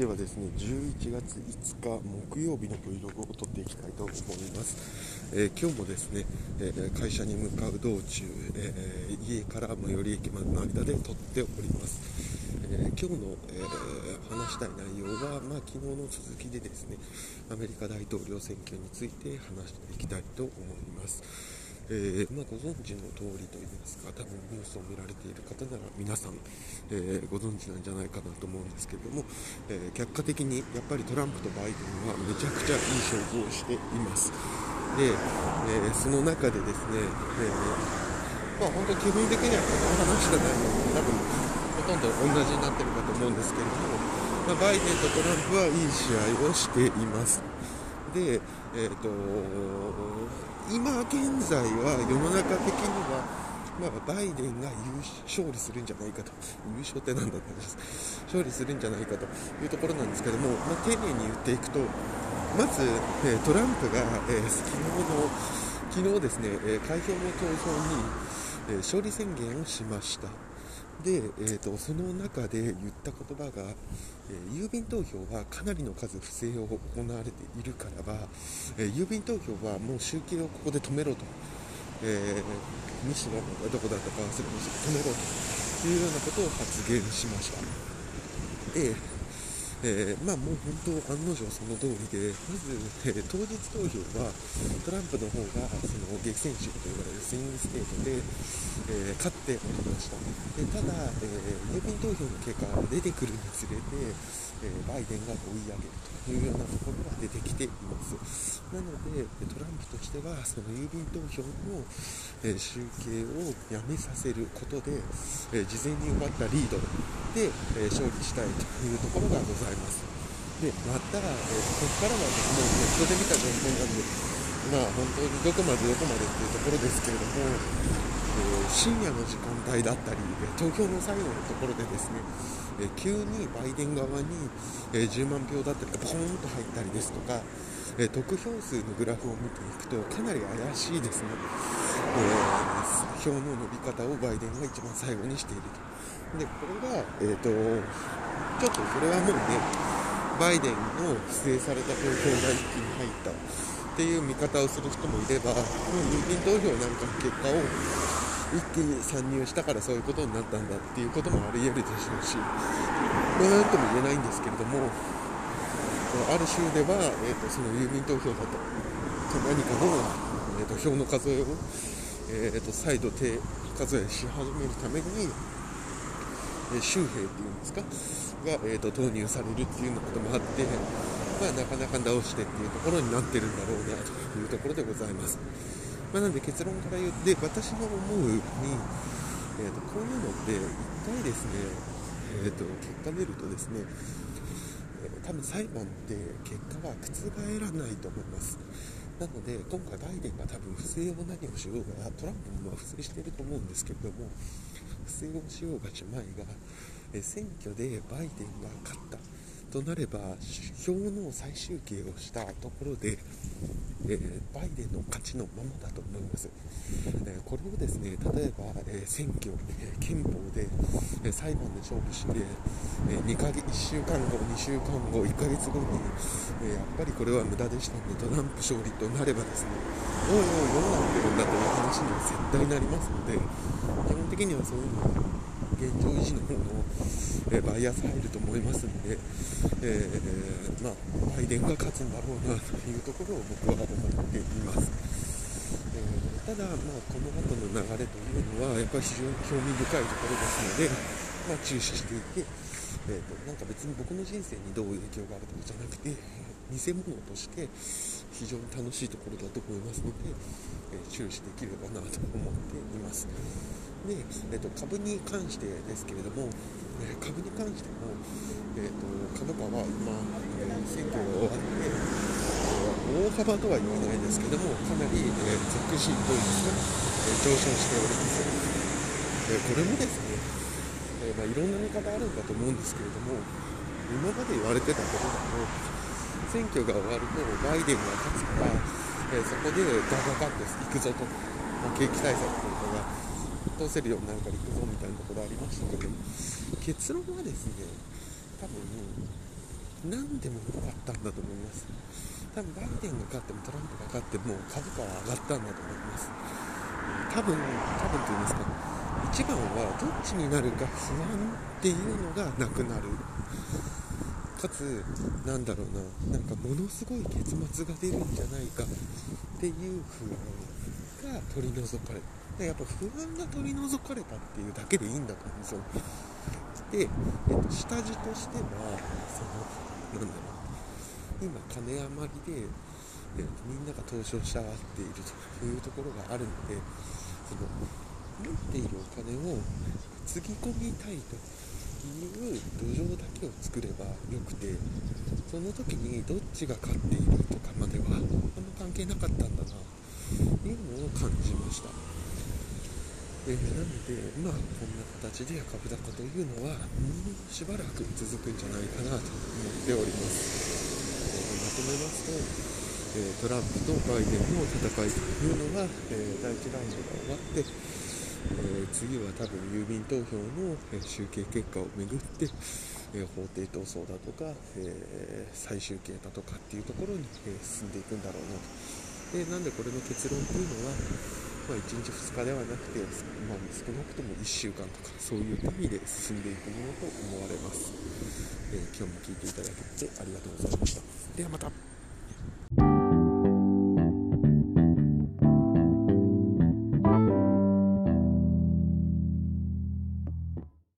ではですね11月5日木曜日の Vlog を撮っていきたいと思います、えー、今日もですね、えー、会社に向かう道中、えー、家から最寄り駅までの間で撮っております、え今日の、え話したい内容は、まあ、昨日の続きでですねアメリカ大統領選挙について話していきたいと思います。えー、まあ、ご存知の通りといいますか多分ニュースを見られている方なら皆さん、えー、ご存知なんじゃないかなと思うんですけれども、えー、客観的にやっぱりトランプとバイデンはめちゃくちゃいい勝負をしています。で、えその中でですね、えまあ、本当基本的にはこの話じゃないので多分ほとんど同じになってるかと思うんですけれども、まあ、バイデンとトランプはいい試合をしています。で、えーと今現在は世の中的には、まあ、バイデンが優勝利するんじゃないかと、優勝ってなんだったんです、勝利するんじゃないかというところなんですけども、まあ、丁寧に言っていくと、まず、えトランプが、えー、昨日の、昨日ですね、え開票の投票に、え勝利宣言をしました。で、えーと、その中で言った言葉が、えー、郵便投票はかなりの数不正を行われているからば、えー、郵便投票はもう集計をここで止めろと、えー、西野どこだったか忘れました止めろというようなことを発言しました。でえー、まあもう本当、案の定その通りで、まず、えー、当日投票はトランプの方がその激戦州と呼ばれるスイングステートで、えー、勝っておりました。でただ、え郵便投票の結果が出てくるにつれて、えバイデンが追い上げるというようなところが出てきています。なので、トランプとしては、その郵便投票の、え集計をやめさせることで、え事前に奪ったリードで、え勝利したいというところがございます。います。で、また、えー、ここからはですね、ネットで見た情報なんで、まあ本当にどこまでどこまでっていうところですけれども、えー、深夜の時間帯だったり、投票の最後のところでですね、えー、急にバイデン側に、え10万票だったりがポーンと入ったりですとか、え得票数のグラフを見ていくとかなり怪しいですね、え票の伸び方をバイデンが一番最後にしていると。でこれが、えーとちょっとそれはもうね、バイデンの指定された投票が一気に入ったっていう見方をする人もいれば、もう郵便投票なんかの結果を一気に参入したからそういうことになったんだっていうこともあり得るでしょうし、これはとも言えないんですけれども、ある州では、えーと、その郵便投票だと、何かの、えーと、票の数えを、えーと、再度手数えし始めるために、えー、州兵っていうんですか、が、えーと、投入されるっていうようなこともあって、まあ、なかなか直してっていうところになってるんだろうなというところでございます。まあ、なんで結論から言って、私の思うに、えーと、こういうのって1回ですね、えーと、結果出るとですね、え、多分裁判って結果は覆らないと思います。なので、今回バイデンが多分不正を何をしようが、トランプも不正していると思うんですけれども、不正をしようがしまいが、選挙でバイデンが勝った。となれば票の再集計をしたところで、えー、バイデンの勝ちのままだと思います、えー、これをですね例えば、えー、選挙、え憲法で、え裁判で勝負して、え2ヶ月1週間後2週間後1ヶ月後に、えやっぱりこれは無駄でしたのでトランプ勝利となればですねおいおいどうなってるんだという話には絶対なりますので基本的にはそういうの現状維持の方の、えバイアス入ると思いますので、えー、まあ、バイデンが勝つんだろうなというところを僕は思っています。えー、ただ、まあ、この後の流れというのはやっぱり非常に興味深いところですので、まあ、注視していて、えーと、なんか別に僕の人生にどう影響があるとかじゃなくて偽物として非常に楽しいところだと思いますので、えー、注視できればなと思っています。で、えーと、株に関してですけれども、えー、株に関しても、えーと、株価は今、えー、選挙が終わって、大幅とは言わないですけども、かなり、えー、属しといですか、え上昇しております。えこれもですね、えまあ、いろんな見方あるんだと思うんですけれども、今まで言われてたことだと、選挙が終わるとバイデンが勝つから、えそこでガガガッと行くぞと、まあ、景気対策というかが通せるようになるから行くぞみたいなところありましたけど結論はですね多分何でも良かったんだと思います。多分バイデンが勝ってもトランプが勝っても株価は上がったんだと思います。多分多分と言いますか一番はどっちになるか不安っていうのがなくなる。かつなんだろうななんかものすごい結末が出るんじゃないかっていう不安が取り除かれた。やっぱ不安が取り除かれたっていうだけでいいんだと思うんですよ。で、えっと、下地としてはそのなんだろう今金余りで、えっと、みんなが投資をしたっているというところがあるのでその持っているお金をつぎ込みたいと。いう土壌だけを作ればよくてその時にどっちが勝っているとかまではあんま関係なかったんだなというのを感じました。え、なので、まあ、こんな形で株高というのは、もうしばらく続くんじゃないかなと思っております。え、まとめますと、え、トランプとバイデンの戦いというのが、え第1ラウンドが終わって、え次は多分郵便投票の、え集計結果をめぐって、え法廷闘争だとか、え最終形だとかっていうところに、え進んでいくんだろうなと。でなんでこれの結論っていうのはまあ、1日2日ではなくて、まあ、少なくとも1週間とかそういう単位で進んでいくものと思われます、えー、今日も聞いていただけてありがとうございました。ではまた。